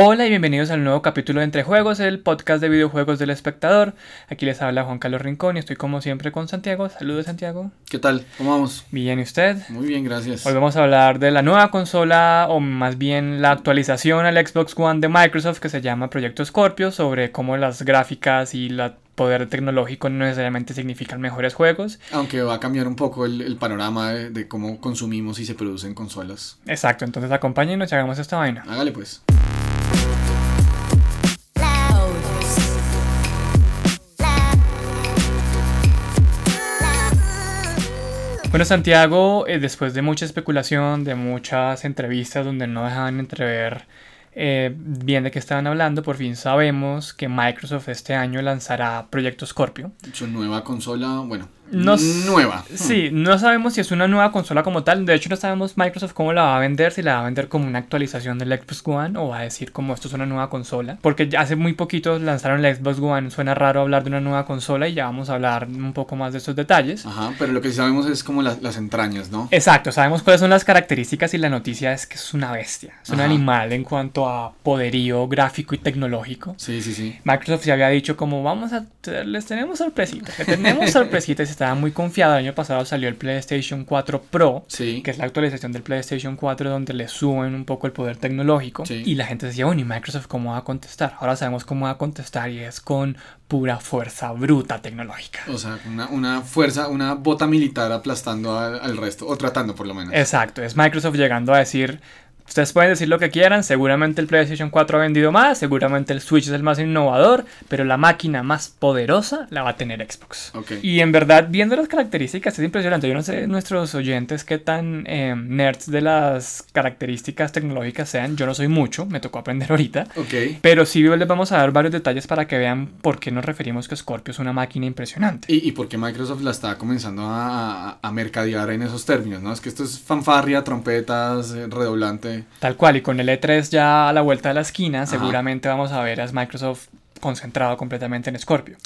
Hola y bienvenidos al nuevo capítulo de Entre Juegos, el podcast de videojuegos del espectador. Aquí les habla Juan Carlos Rincón y estoy como siempre con Santiago. Saludos Santiago. ¿Qué tal? ¿Cómo vamos? Bien, ¿y usted? Muy bien, gracias. Hoy vamos a hablar de la nueva consola o más bien la actualización al Xbox One de Microsoft que se llama Proyecto Scorpio sobre cómo las gráficas y la poder tecnológico no necesariamente significan mejores juegos. Aunque va a cambiar un poco el, panorama de, de, cómo consumimos y se producen consolas. Exacto, entonces acompáñenos y hagamos esta vaina. Hágale pues. Bueno, Santiago, eh, después de mucha especulación, de muchas entrevistas donde no dejaban entrever eh, bien de qué estaban hablando, por fin sabemos que Microsoft este año lanzará Proyecto Scorpio. Su nueva consola, bueno, nueva. Sí, no sabemos si es una nueva consola como tal. De hecho, no sabemos Microsoft cómo la va a vender, si la va a vender como una actualización del Xbox One o va a decir como esto es una nueva consola. Porque hace muy poquito lanzaron el Xbox One, suena raro hablar de una nueva consola y ya vamos a hablar un poco más de esos detalles. Ajá, pero lo que sí sabemos es como las, entrañas, ¿no? Exacto, sabemos cuáles son las características y la noticia es que es una bestia, es un animal en cuanto a poderío gráfico y tecnológico. Sí, sí, sí. Microsoft ya había dicho como vamos a, les tenemos sorpresitas, tenemos sorpresitas estaba muy confiado. El año pasado salió el PlayStation 4 Pro, que es la actualización del PlayStation 4 donde le suben un poco el poder tecnológico. Y la gente decía, bueno, ¿y Microsoft cómo va a contestar? Ahora sabemos cómo va a contestar y es con pura fuerza bruta tecnológica. O sea, una, fuerza, una bota militar aplastando al resto, o tratando por lo menos. Exacto, es Microsoft llegando a decir Ustedes pueden decir lo que quieran, seguramente el PlayStation 4 ha vendido más, seguramente el Switch es el más innovador, pero la máquina más poderosa la va a tener Xbox. Y en verdad, viendo las características, es impresionante. Yo no sé nuestros oyentes qué tan eh, nerds de las características tecnológicas sean. Yo no soy mucho, me tocó aprender ahorita. Pero sí les vamos a dar varios detalles para que vean por qué nos referimos que Scorpio es una máquina impresionante. Y, y por qué Microsoft la está comenzando a, a, mercadear en esos términos, ¿no? Es que esto es fanfarria, trompetas, eh, Tal cual, y con el E3 ya a la vuelta de la esquina, seguramente vamos a ver a Microsoft concentrado completamente en Scorpio.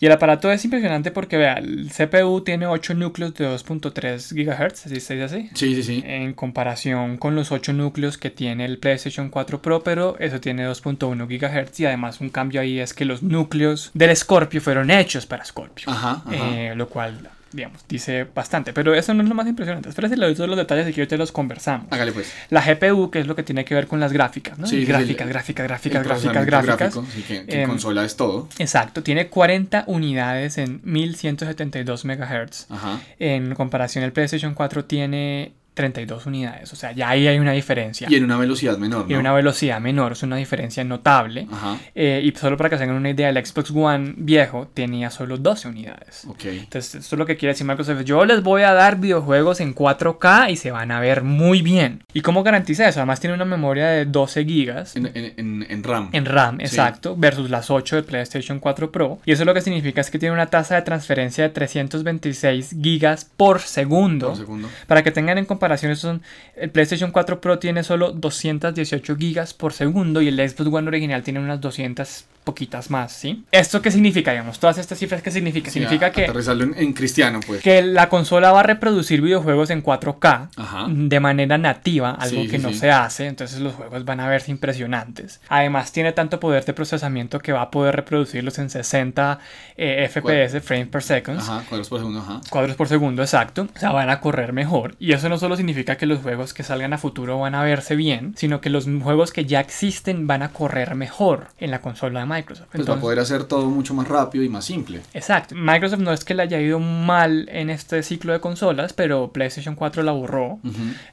Y el aparato es impresionante porque, vea, el CPU tiene 8 núcleos de 2.3 GHz, ¿así se dice así? Sí, sí, sí. En comparación con los 8 núcleos que tiene el PlayStation 4 Pro, pero eso tiene 2.1 GHz y además un cambio ahí es que los núcleos del Scorpio fueron hechos para Scorpio. Ajá, eh, lo cual digamos, dice bastante. Pero eso no es lo más impresionante. Espera si le doy todos los detalles y que te los conversamos. Hágale pues. La GPU, que es lo que tiene que ver con las gráficas, ¿no? Sí, gráficas, gráficas, gráficas, gráficas, gráficas. sí, que, em, consola es todo. Exacto. Tiene 40 unidades en 1172 MHz. Ajá. En comparación, el PlayStation 4 tiene 32 unidades. O sea, ya ahí hay una diferencia. Y en una velocidad menor. ¿no? Y una velocidad menor, es una diferencia notable. Ajá. Eh, y solo para que se hagan una idea, el Xbox One viejo tenía solo 12 unidades. Ok. Entonces, esto es lo que quiere decir Microsoft. Yo les voy a dar videojuegos en 4K y se van a ver muy bien. ¿Y cómo garantiza eso? Además, tiene una memoria de 12 gigas. En, en, en RAM. En RAM, exacto. Versus las 8 de PlayStation 4 Pro. Y eso lo que significa es que tiene una tasa de transferencia de 326 gigas por segundo. Por segundo. Para que tengan en comparación son, el PlayStation 4 Pro tiene solo 218 gigas por segundo y el Xbox One original tiene unas 200 poquitas más, ¿sí? ¿Esto qué significa, digamos? Todas estas cifras, ¿qué significa? significa que... En, en, cristiano, pues. Que la consola va a reproducir videojuegos en 4K de manera nativa, algo que no se hace, entonces los juegos van a verse impresionantes. Además, tiene tanto poder de procesamiento que va a poder reproducirlos en 60 eh, FPS, frames per second. Ajá, cuadros por segundo, ajá. Cuadros por segundo, exacto. O sea, van a correr mejor. Y eso no solo significa que los juegos que salgan a futuro van a verse bien, sino que los juegos que ya existen van a correr mejor en la consola de Microsoft. Pues va a poder hacer todo mucho más rápido y más simple. Exacto. Microsoft no es que le haya ido mal en este ciclo de consolas, pero PlayStation 4 la borró.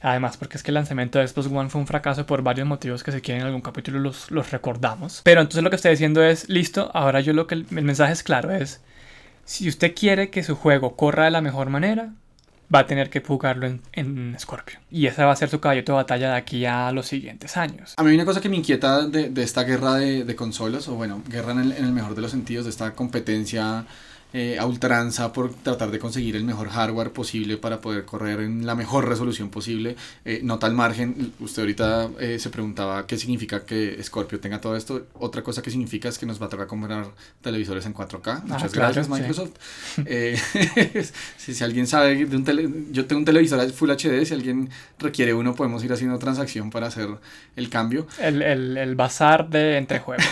Además, porque es que el lanzamiento de Xbox One fue un fracaso por varios motivos que si quieren en algún capítulo los, los recordamos. Pero entonces lo que estoy diciendo es, listo, ahora yo lo que el mensaje es claro, es, si usted quiere que su juego corra de la mejor manera, va a tener que jugarlo en, en Scorpio. Y esa va a ser su caballito de batalla de aquí a los siguientes años. A mí una cosa que me inquieta de, de esta guerra de, de, consolas, o bueno, guerra en el, mejor de los sentidos, de esta competencia eh, a ultranza por tratar de conseguir el mejor hardware posible para poder correr en la mejor resolución posible. Eh, nota al margen, usted ahorita eh, se preguntaba qué significa que Scorpio tenga todo esto. Otra cosa que significa es que nos va a tocar comprar televisores en 4K. Ah, Muchas gracias, Microsoft. si, si, alguien sabe de un tele, yo tengo un televisor Full HD, si alguien requiere uno, podemos ir haciendo transacción para hacer el cambio. El, el, el bazar de entre juegos.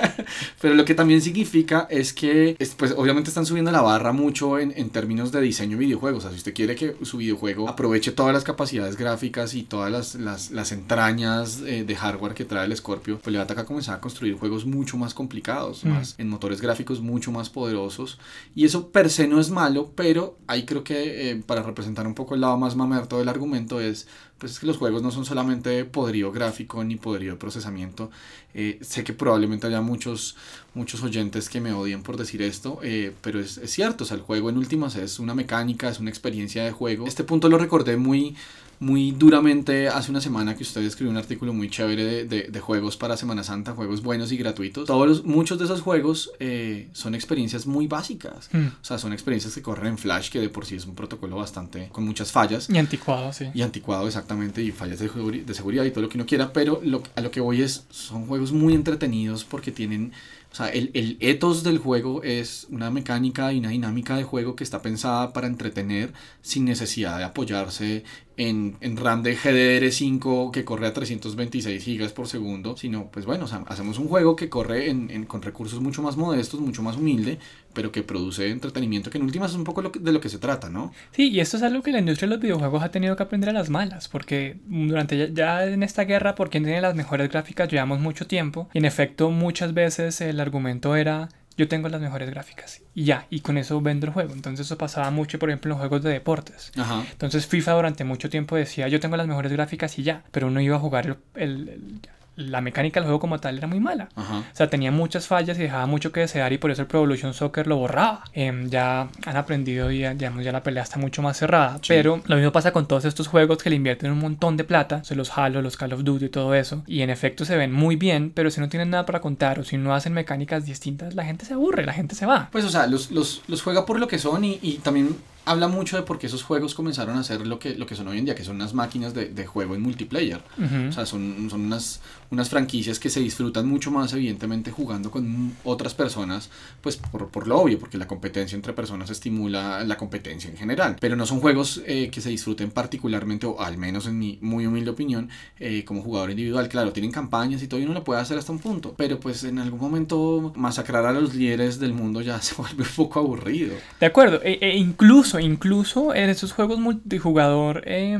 Pero lo que también significa es que, pues obviamente están subiendo la barra mucho en, en términos de diseño de videojuegos. O sea, si usted quiere que su videojuego aproveche todas las capacidades gráficas y todas las, las, las entrañas eh, de hardware que trae el Scorpio, pues le va a tocar comenzar a construir juegos mucho más complicados, mm. más en motores gráficos mucho más poderosos. Y eso per se no es malo, pero ahí creo que eh, para representar un poco el lado más mamerto del argumento es pues es que los juegos no son solamente poderío gráfico ni poderío de procesamiento. Eh, sé que probablemente haya muchos, muchos oyentes que me odien por decir esto, eh, pero es, es, cierto, o sea, el juego en últimas es una mecánica, es una experiencia de juego. Este punto lo recordé muy, muy duramente hace una semana que usted escribió un artículo muy chévere de, de, juegos para Semana Santa, juegos buenos y gratuitos. Todos los, muchos de esos juegos eh, son experiencias muy básicas. Mm. O sea, son experiencias que corren en Flash, que de por sí es un protocolo bastante con muchas fallas. Y anticuado, sí. Y anticuado, exactamente, y fallas de, de seguridad y todo lo que uno quiera, pero lo, a lo que voy es, son juegos muy entretenidos porque tienen o sea, el, el ethos del juego es una mecánica y una dinámica de juego que está pensada para entretener sin necesidad de apoyarse en, en RAM de GDDR5 que corre a 326 GB por segundo, sino pues bueno, hacemos un juego que corre con recursos mucho más modestos, mucho más humilde, pero que produce entretenimiento, que en últimas es un poco lo que, de lo que se trata, ¿no? Sí, y esto es algo que la industria de los videojuegos ha tenido que aprender a las malas, porque durante ya, ya en esta guerra por quién tiene las mejores gráficas llevamos mucho tiempo, y en efecto muchas veces el argumento era yo tengo las mejores gráficas y ya, y con eso vendo el juego. Entonces eso pasaba mucho, por ejemplo, en los juegos de deportes. Ajá. Entonces FIFA durante mucho tiempo decía, yo tengo las mejores gráficas y ya, pero uno iba a jugar el la mecánica del juego como tal era muy mala. Ajá. O sea, tenía muchas fallas y dejaba mucho que desear y por eso el Pro Evolution Soccer lo borraba. Eh, ya han aprendido y ya, digamos, ya la pelea está mucho más cerrada. Sí. Pero lo mismo pasa con todos estos juegos que le invierten un montón de plata. O sea, los Halo, los Call of Duty y todo eso. Y en efecto se ven muy bien, pero si no tienen nada para contar o si no hacen mecánicas distintas, la gente se aburre, la gente se va. Pues o sea, los, los, los juega por lo que son y, y también habla mucho de por qué esos juegos comenzaron a ser lo que, lo que son hoy en día, que son unas máquinas de, de juego en multiplayer. Uh -huh. O sea, son, son unas, unas franquicias que se disfrutan mucho más, evidentemente, jugando con otras personas, pues por, por lo obvio, porque la competencia entre personas estimula la competencia en general. Pero no son juegos eh, que se disfruten particularmente, o al menos en mi muy humilde opinión, eh, como jugador individual. Claro, tienen campañas y todo, y uno lo puede hacer hasta un punto. Pero pues en algún momento masacrar a los líderes del mundo ya se vuelve un poco aburrido. De acuerdo, e, e incluso incluso en estos juegos multijugador, eh,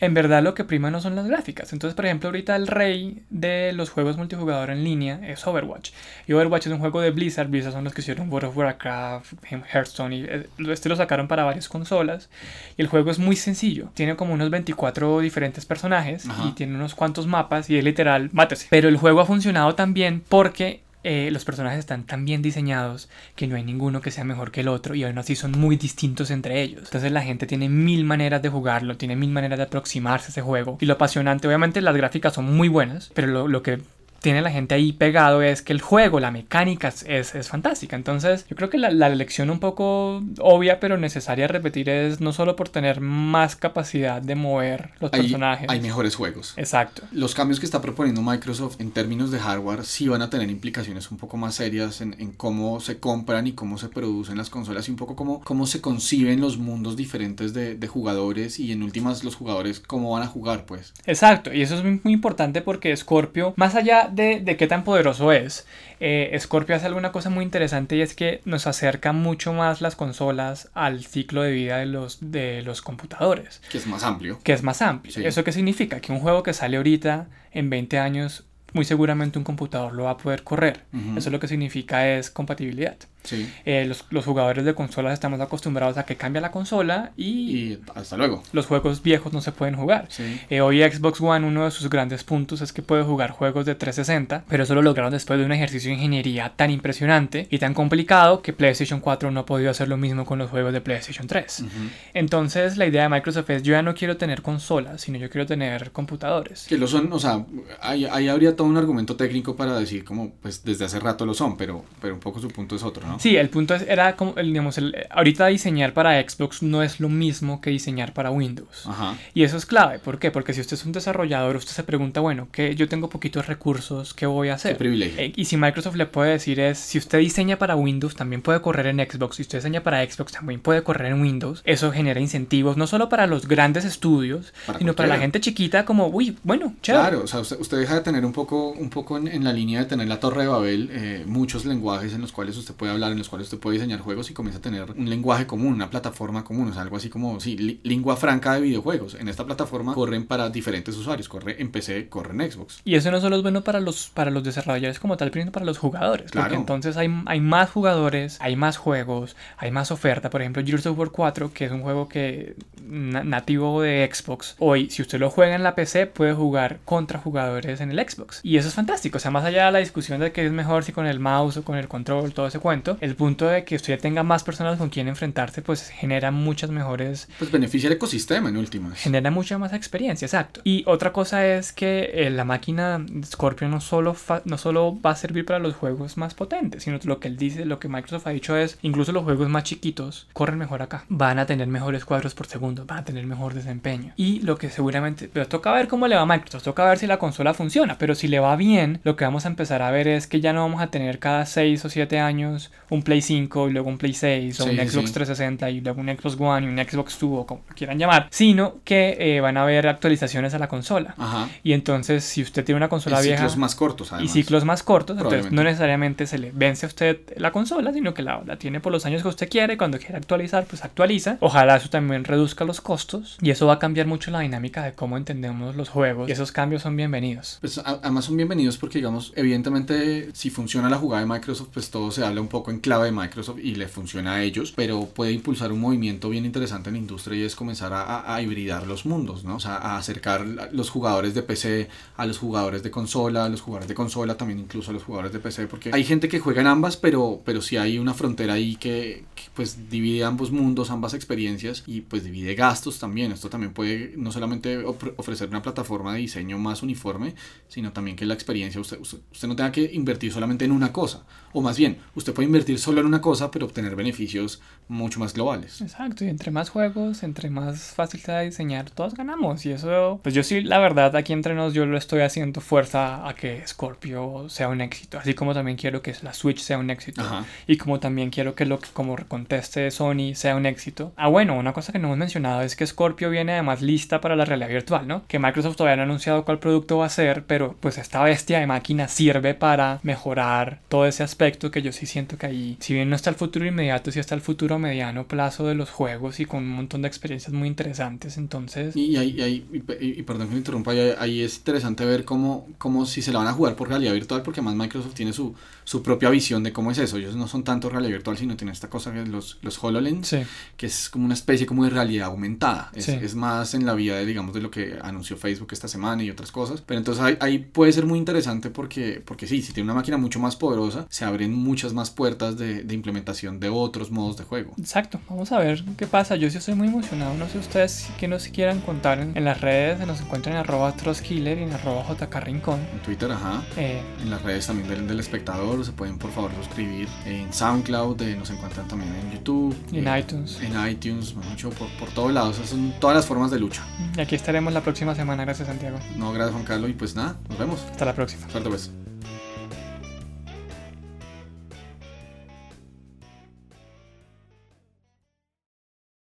en verdad lo que prima no son las gráficas. Entonces, por ejemplo, ahorita el rey de los juegos multijugador en línea es Overwatch. Y Overwatch es un juego de Blizzard. Blizzard son los que hicieron World of Warcraft, Hearthstone. Y eh, este lo sacaron para varias consolas. Y el juego es muy sencillo. Tiene como unos 24 diferentes personajes Ajá. y tiene unos cuantos mapas. Y es literal, mátese. Pero el juego ha funcionado también porque eh, los personajes están tan bien diseñados que no hay ninguno que sea mejor que el otro y aún así son muy distintos entre ellos. Entonces la gente tiene mil maneras de jugarlo, tiene mil maneras de aproximarse a ese juego. Y lo apasionante, obviamente las gráficas son muy buenas, pero lo, lo que tiene la gente ahí pegado es que el juego, la mecánica es, es, fantástica. Entonces, yo creo que la, la, lección un poco obvia pero necesaria a repetir es no solo por tener más capacidad de mover los hay, personajes. Hay mejores juegos. Exacto. Los cambios que está proponiendo Microsoft en términos de hardware sí van a tener implicaciones un poco más serias en, en cómo se compran y cómo se producen las consolas y un poco cómo, cómo se conciben los mundos diferentes de, de jugadores y en últimas los jugadores cómo van a jugar, pues. Exacto. Y eso es muy, muy importante porque Scorpio, más allá de, de, qué tan poderoso es, eh, Scorpio hace alguna cosa muy interesante y es que nos acerca mucho más las consolas al ciclo de vida de los, de los computadores. Que es más amplio. Que es más amplio. Sí. ¿Eso qué significa? Que un juego que sale ahorita en 20 años, muy seguramente un computador lo va a poder correr. Uh -huh. Eso lo que significa es compatibilidad. Sí. Eh, los, los, jugadores de consolas estamos acostumbrados a que cambia la consola y, y hasta luego. Los juegos viejos no se pueden jugar. Sí. Eh, hoy Xbox One, uno de sus grandes puntos es que puede jugar juegos de 360, pero eso lo lograron después de un ejercicio de ingeniería tan impresionante y tan complicado que PlayStation 4 no ha podido hacer lo mismo con los juegos de PlayStation 3. Uh -huh. Entonces, la idea de Microsoft es: yo ya no quiero tener consolas, sino yo quiero tener computadores. Que lo son, o sea, ahí, ahí habría todo un argumento técnico para decir, como, pues desde hace rato lo son, pero, pero un poco su punto es otro, ¿no? ¿No? Sí, el punto era como, digamos, el, ahorita diseñar para Xbox no es lo mismo que diseñar para Windows. Ajá. Y eso es clave. ¿Por qué? Porque si usted es un desarrollador, usted se pregunta, bueno, que yo tengo poquitos recursos, ¿qué voy a hacer? Qué privilegio. Eh, y si Microsoft le puede decir es, si usted diseña para Windows, también puede correr en Xbox. Si usted diseña para Xbox, también puede correr en Windows. Eso genera incentivos, no solo para los grandes estudios, sino para la gente chiquita como, uy, bueno, chévere. Claro, o sea, usted, deja de tener un poco, un poco en, la línea de tener la torre de Babel, eh, muchos lenguajes en los cuales usted puede hablar, en los cuales usted puede diseñar juegos y comienza a tener un lenguaje común, una plataforma común, o sea, algo así como, sí, lengua franca de videojuegos. En esta plataforma corren para diferentes usuarios, corre en PC, corre en Xbox. Y eso no solo es bueno para los, para los desarrolladores como tal, sino para los jugadores. Claro. Porque entonces hay, hay más jugadores, hay más juegos, hay más oferta. Por ejemplo, Gears of War 4, que es un juego que nativo de Xbox. Hoy, si usted lo juega en la PC, puede jugar contra jugadores en el Xbox. Y eso es fantástico. O sea, más allá de la discusión de que es mejor si con el mouse o con el control, todo ese cuento, el punto de que usted tenga más personas con quien enfrentarse, pues genera muchas mejores... Pues beneficia el ecosistema en últimas. Genera mucha más experiencia, exacto. Y otra cosa es que eh, la máquina Scorpio no solo, no solo va a servir para los juegos más potentes, sino lo que él dice, lo que Microsoft ha dicho es, incluso los juegos más chiquitos corren mejor acá. Van a tener mejores cuadros por segundo, van a tener mejor desempeño. Y lo que seguramente, pero toca ver cómo le va a Microsoft, toca ver si la consola funciona, pero si le va bien, lo que vamos a empezar a ver es que ya no vamos a tener cada 6 o 7 años un Play 5 y luego un Play 6 o un Xbox 360 y luego un Xbox One y un Xbox 2 o como quieran llamar, sino que eh, van a haber actualizaciones a la consola. Y entonces si usted tiene una consola y vieja... Ciclos más cortos, además. Y ciclos más cortos, entonces no necesariamente se le vence a usted la consola, sino que la, la tiene por los años que usted quiere, cuando quiera actualizar, pues actualiza. Ojalá eso también reduzca los costos y eso va a cambiar mucho la dinámica de cómo entendemos los juegos y esos cambios son bienvenidos. Pues además son bienvenidos porque digamos, evidentemente si funciona la jugada de Microsoft, pues todo se habla un poco en clave de Microsoft y le funciona a ellos, pero puede impulsar un movimiento bien interesante en la industria y es comenzar a, hibridar los mundos, ¿no? O sea, a acercar los jugadores de PC a los jugadores de consola, los jugadores de consola también incluso a los jugadores de PC, porque hay gente que juega en ambas, pero, pero sí hay una frontera ahí que, pues divide ambos mundos, ambas experiencias y pues divide gastos también. Esto también puede no solamente ofrecer una plataforma de diseño más uniforme, sino también que la experiencia usted, usted, no tenga que invertir solamente en una cosa, o más bien, usted puede invertir solo en una cosa, pero obtener beneficios mucho más globales. Exacto, y entre más juegos, entre más fácil sea diseñar, todos ganamos. Y eso, pues yo sí, la verdad, aquí entre nos, yo lo estoy haciendo fuerza a que Scorpio sea un éxito, así como también quiero que la Switch sea un éxito, y como también quiero que lo que como conteste Sony sea un éxito. Ah, bueno, una cosa que no hemos mencionado es que Scorpio viene además lista para la realidad virtual, ¿no? Que Microsoft todavía no ha anunciado cuál producto va a ser, pero pues esta bestia de máquina sirve para mejorar todo ese aspecto que yo sí siento que ahí, si bien no está el futuro inmediato, sí está el futuro a mediano plazo de los juegos y con un montón de experiencias muy interesantes, entonces... Y, ahí, y, perdón que me interrumpa, ahí, es interesante ver cómo, cómo si se la van a jugar por realidad virtual, porque más Microsoft tiene su, su propia visión de cómo es eso, ellos no son tanto realidad virtual, sino tienen esta cosa que es los, los HoloLens, que es como una especie como de realidad aumentada, es, es, más en la vía de, digamos, de lo que anunció Facebook esta semana y otras cosas, pero entonces ahí, ahí puede ser muy interesante porque, porque sí, si tiene una máquina mucho más poderosa, se abren muchas más puertas de, de, implementación de otros modos de juego. Exacto, vamos a ver qué pasa. Yo sí estoy muy emocionado. No sé ustedes que nos quieran contar en, las redes. Se nos encuentran en arroba Trostkiller y en arroba. En Twitter, ajá. Eh, en las redes también del, del, espectador. Se pueden por favor suscribir en SoundCloud. Eh, nos encuentran también en YouTube. en eh, iTunes. En iTunes, mucho por, por todos lados. Son todas las formas de lucha. Y aquí estaremos la próxima semana. Gracias, Santiago. No, gracias, Juan Carlos. Y pues nada, nos vemos. Hasta la próxima. Suerte pues.